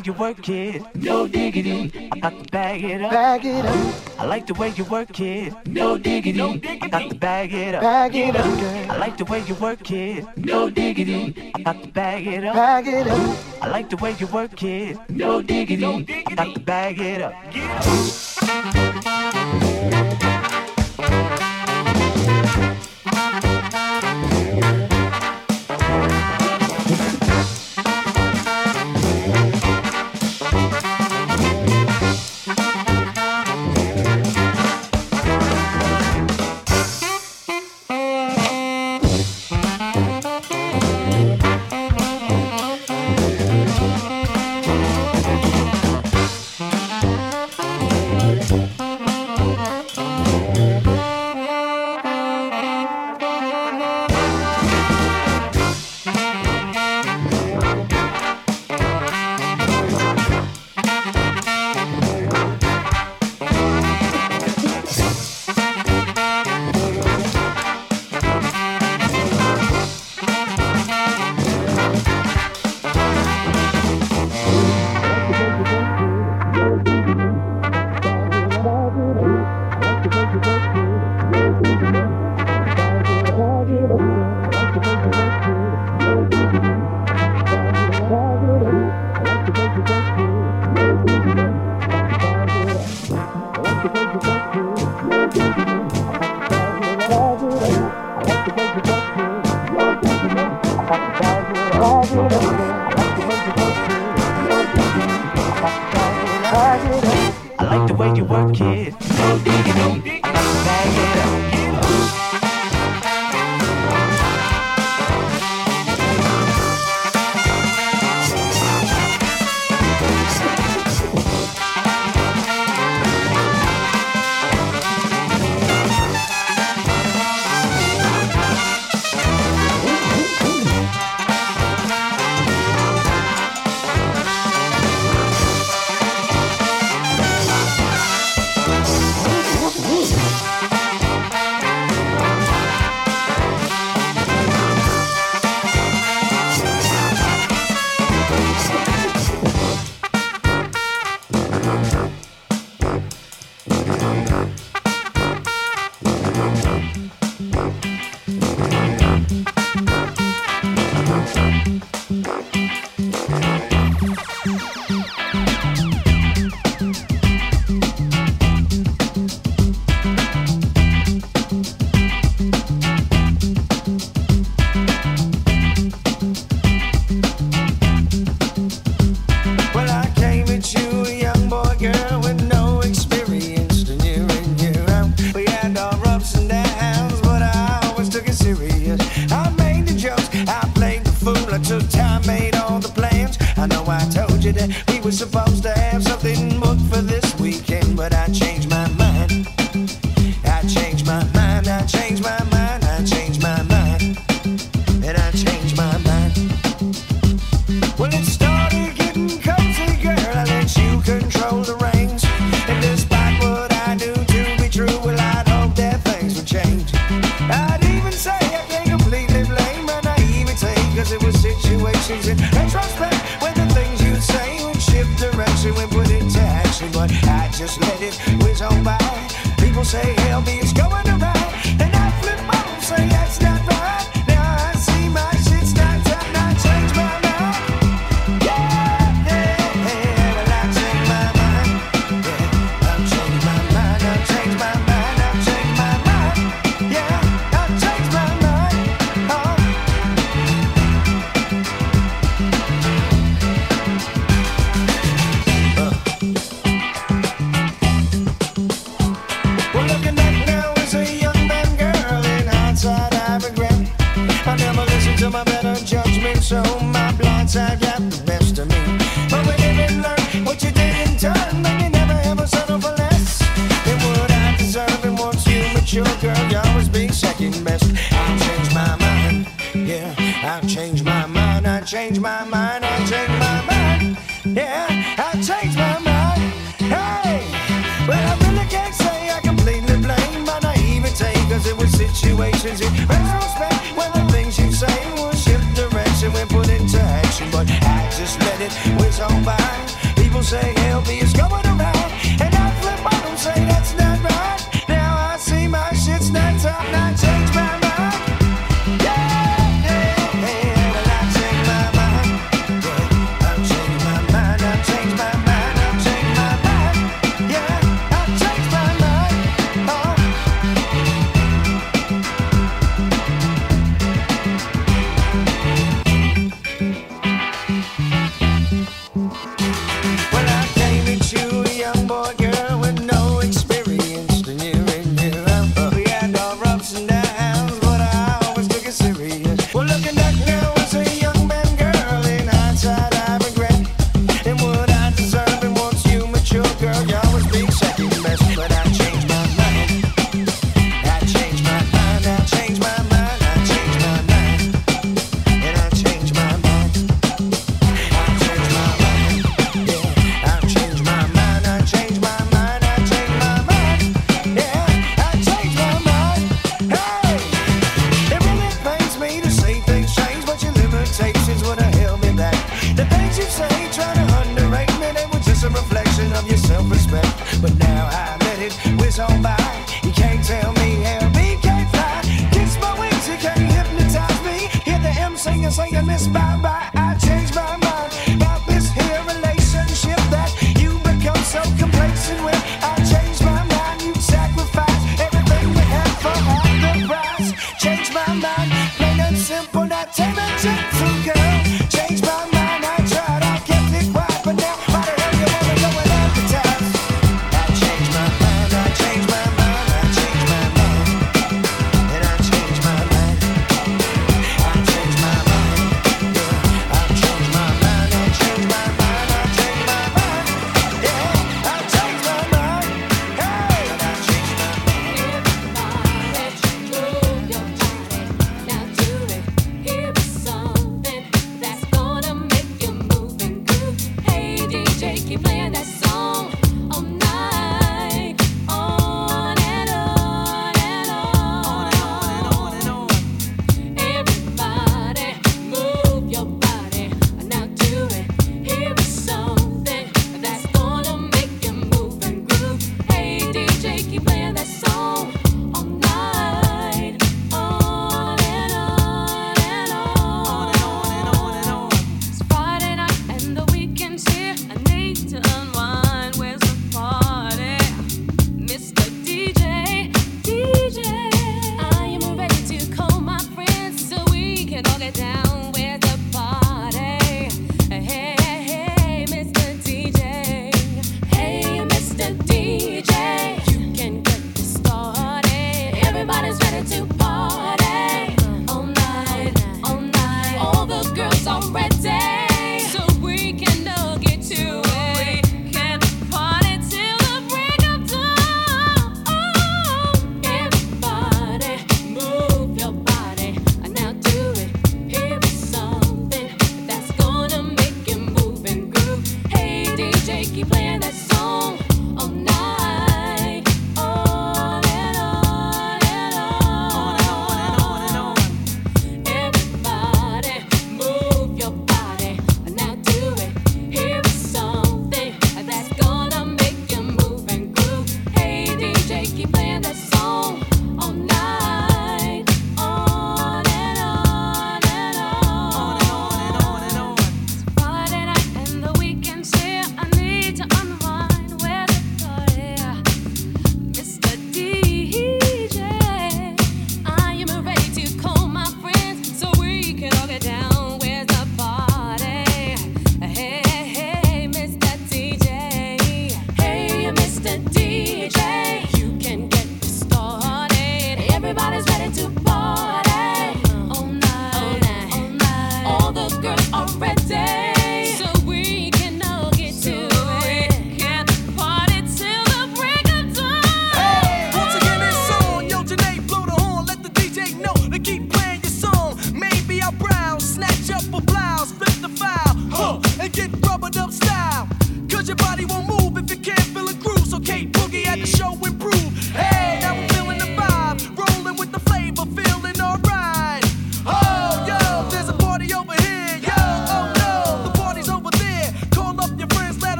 way you work it, no diggity. I got to bag it up. Bag it up. I like the way you work it, no diggity. I got to bag it up. Bag it up, girl. I like the way you work it, no diggity. I got to bag it up. Bag it up. I like the way you work it, no diggity. I got to bag it up. I made the jokes, I played the fool. I took time, made all the plans. I know I told you that we were supposed to have something booked for this weekend, but I changed. say hell these go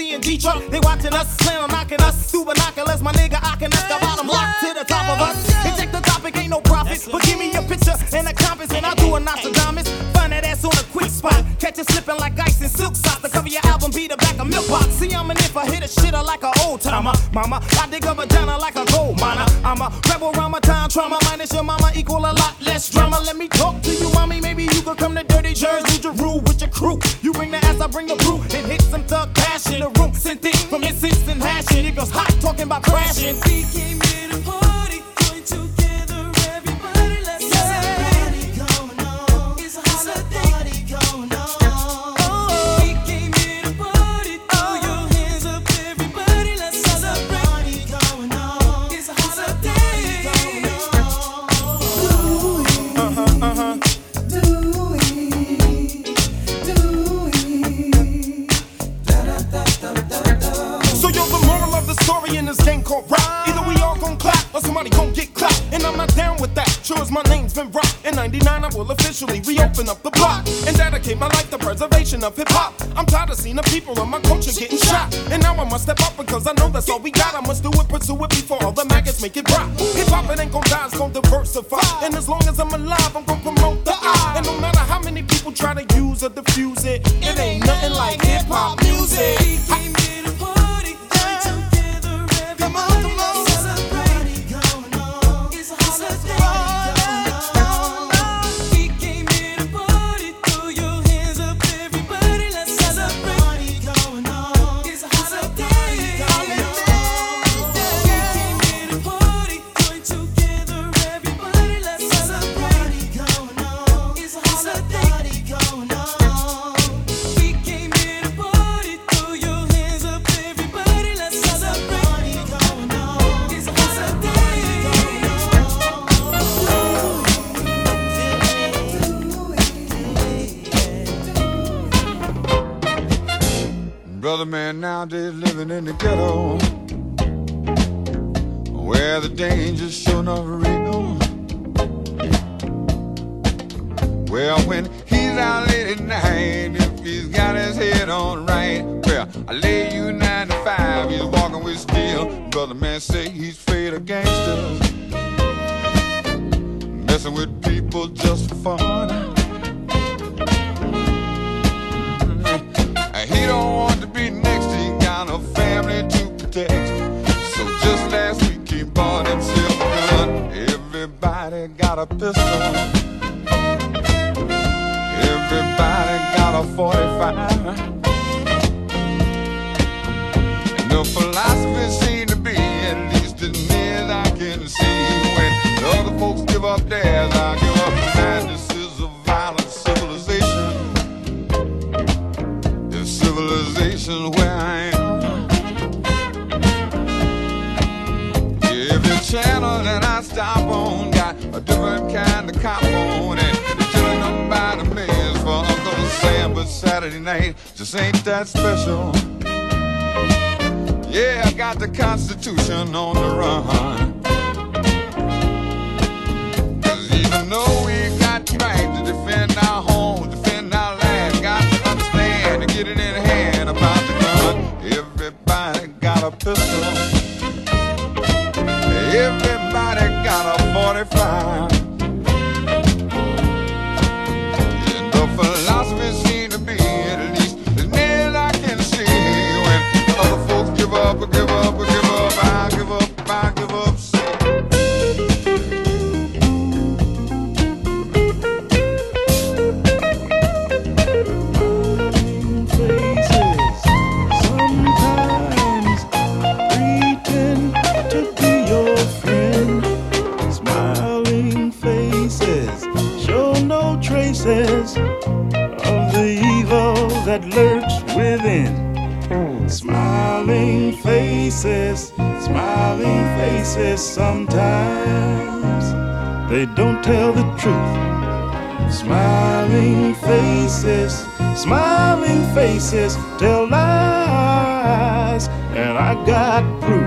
seeing G They watching us slam, knocking us super knockers. My nigga, I can the bottom lock to the top of us. Inject the topic, ain't no profit. But give me your picture and a compass, and I'll do a Nostradamus. Find that ass on a quick spot. Catch it slipping like ice in silk socks. The cover your album be the back of milk box. See, I'm an if I hit a shitter like an old timer. Mama, I dig a vagina like a gold miner. I'm a rebel around my time. Trauma minus your mama equal a lot less drama. Let me talk to you, mommy. Maybe you could come to Dirty Jersey, Jeru with your crew. You bring the ass, I bring the City goes hot talking about crashing. We came. So we gotta must do say sometimes they don't tell the truth. Smiling faces, smiling faces tell lies, and I got proof.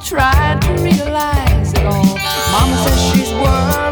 tried to realize it all. Mama says she's worried.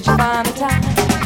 Did you find the time?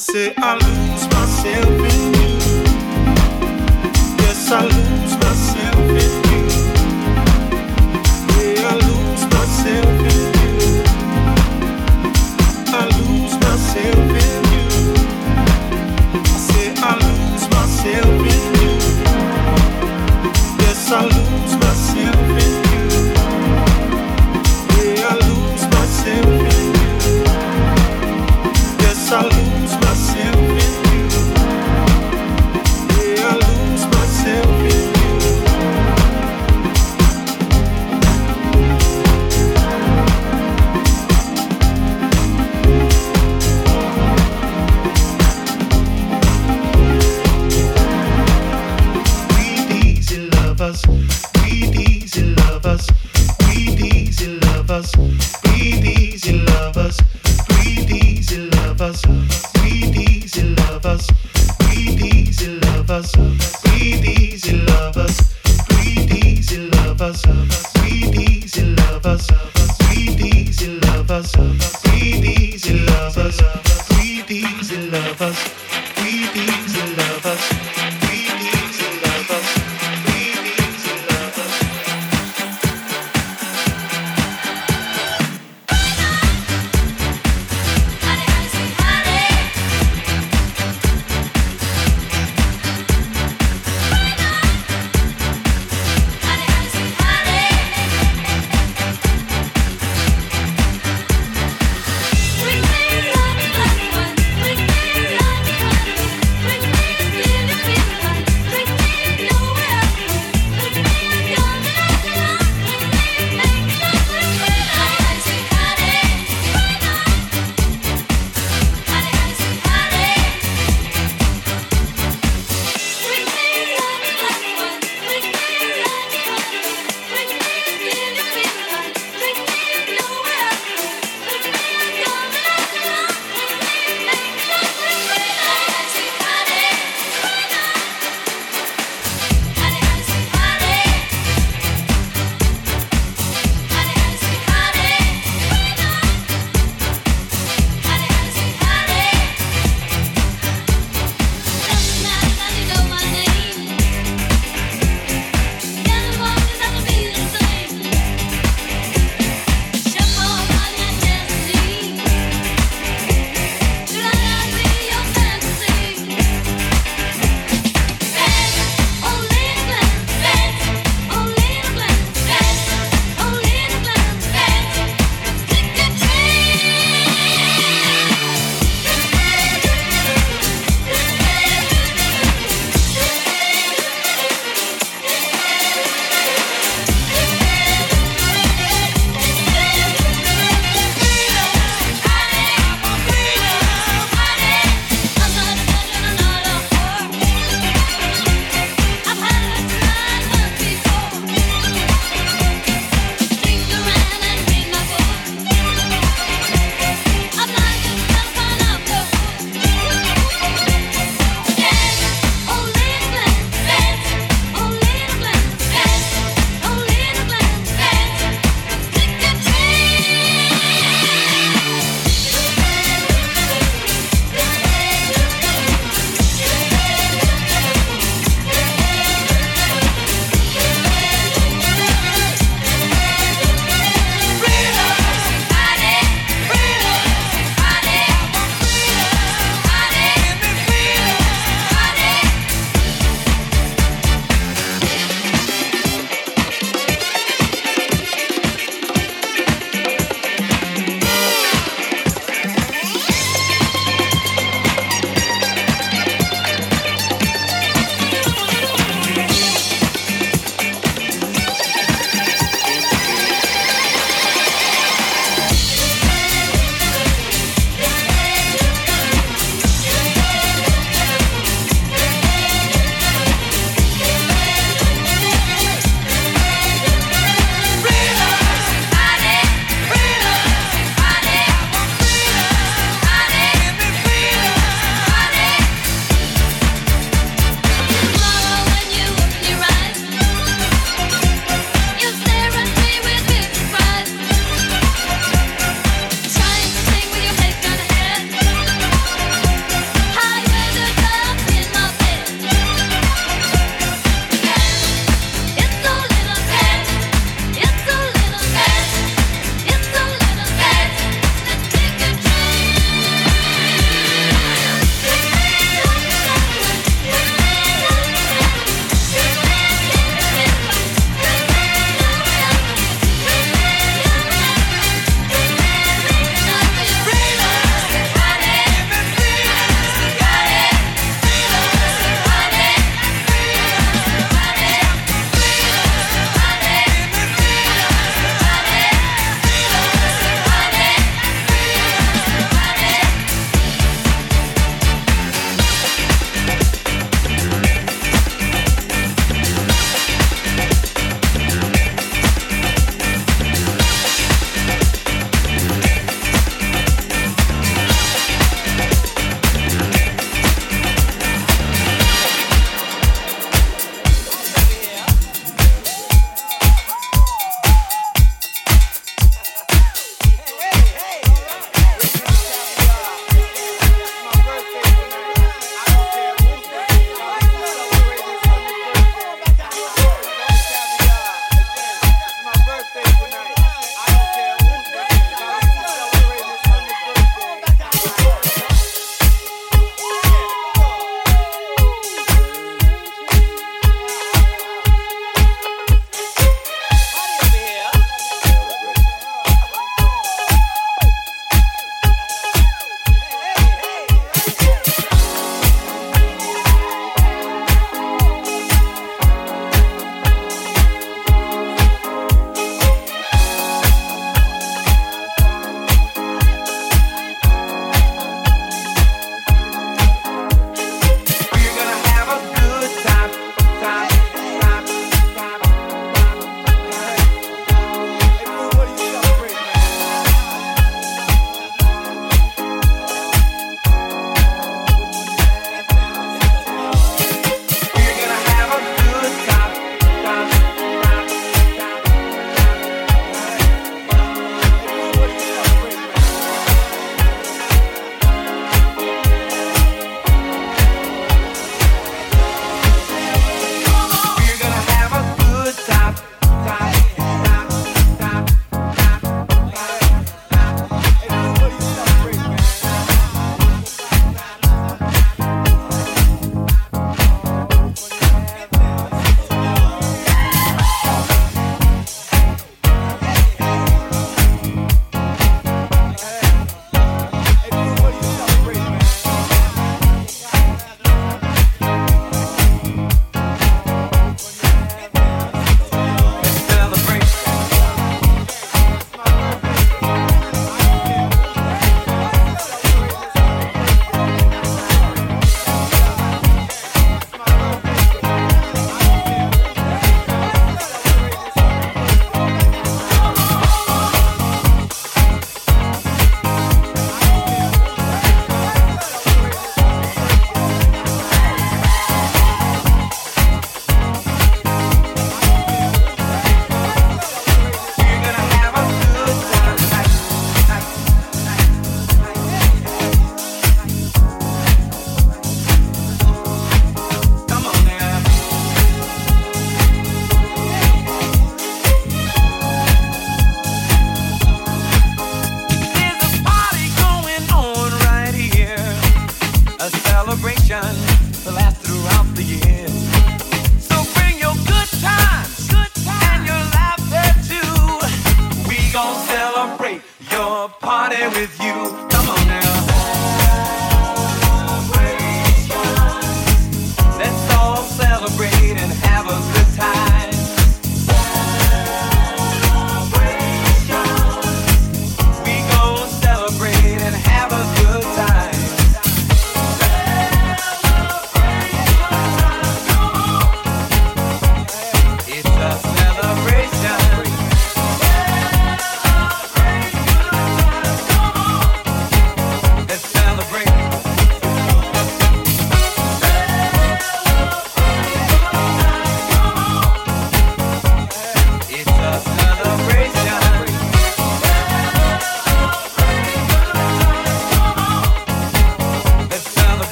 Se a luz, nasceu em se E essa luz nasceu em mim. E a luz nasceu.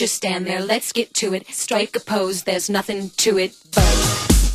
just stand there, let's get to it. Strike a pose, there's nothing to it but.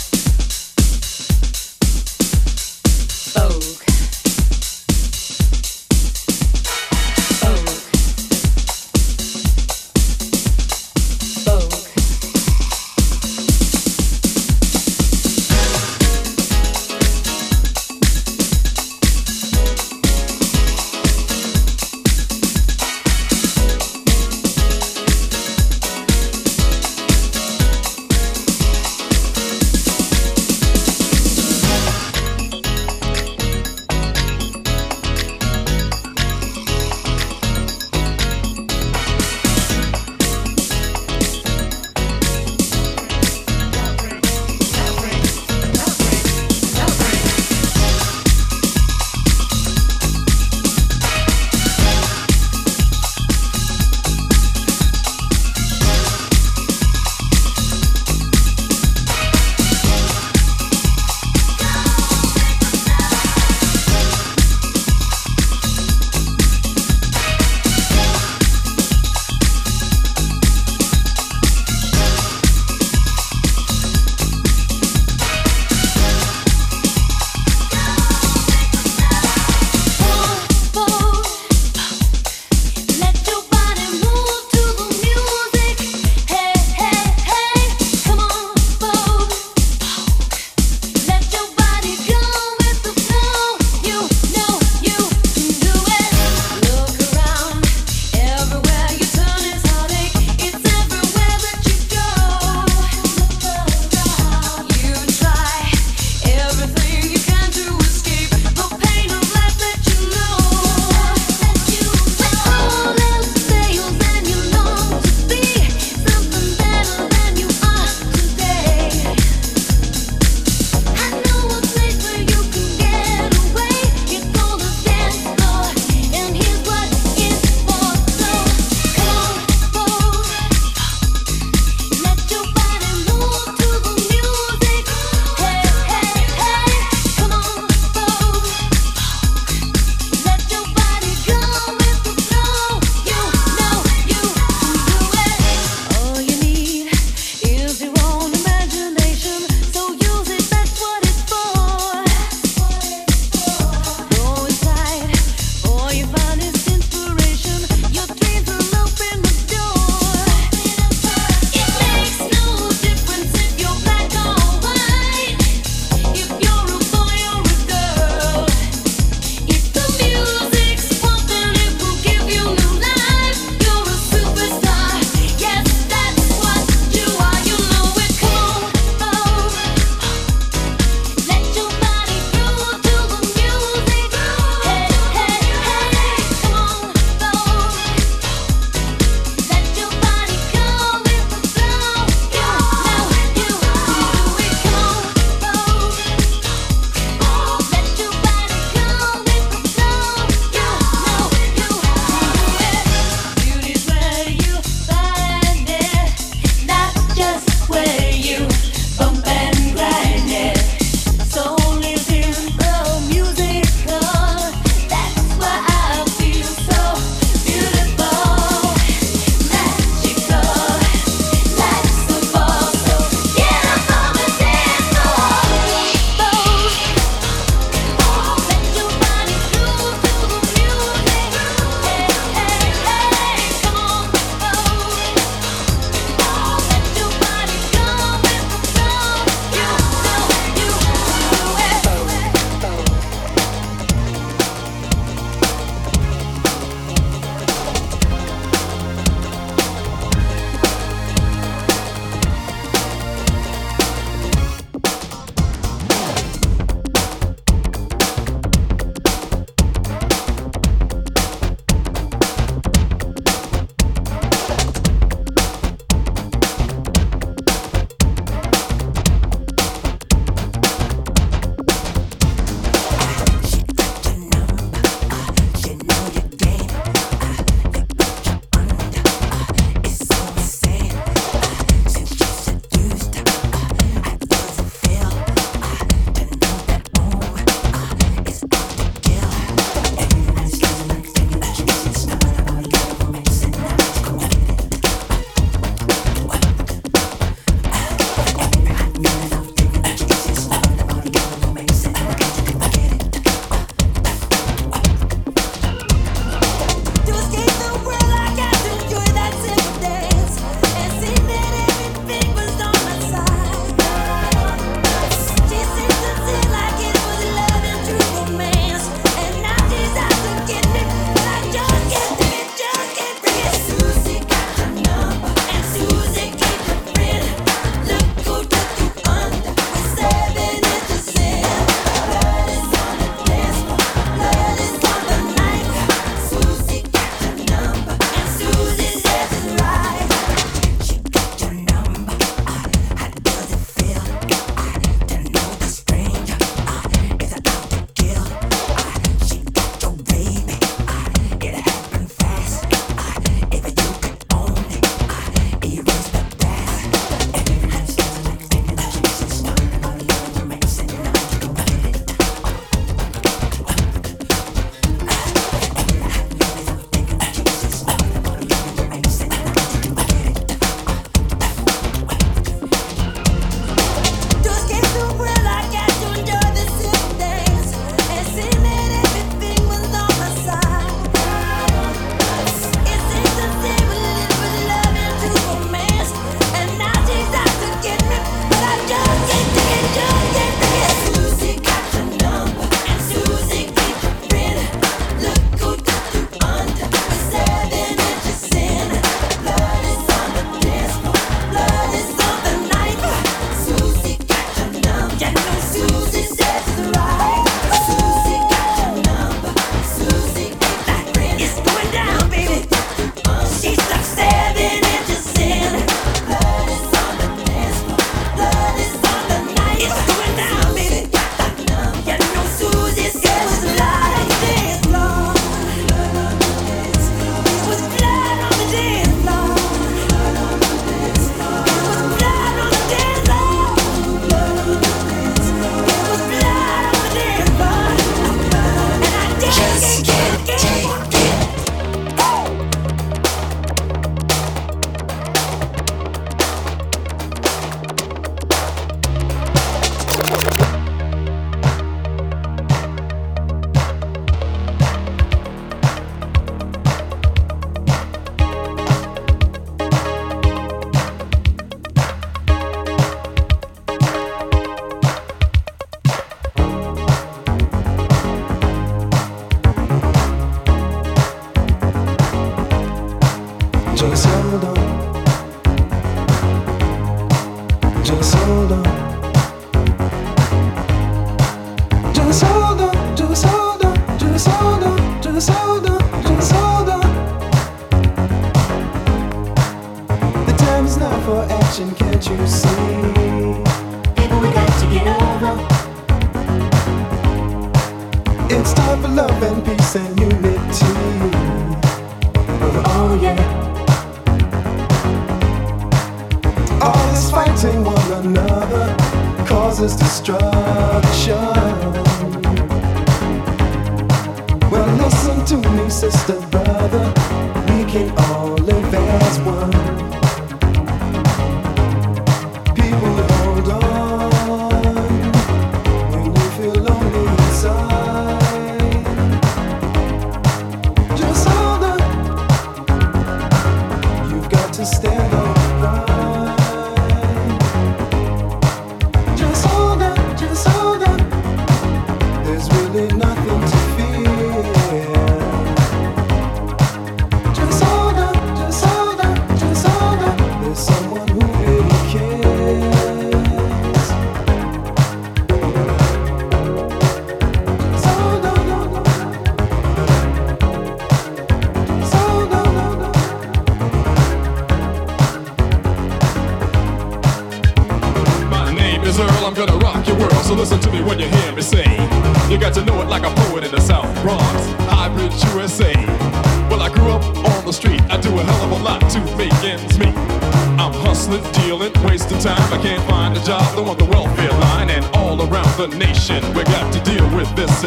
Well, listen to me, sister, brother. We can all live as one.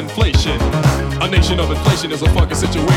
inflation. A nation of inflation is a fucking situation.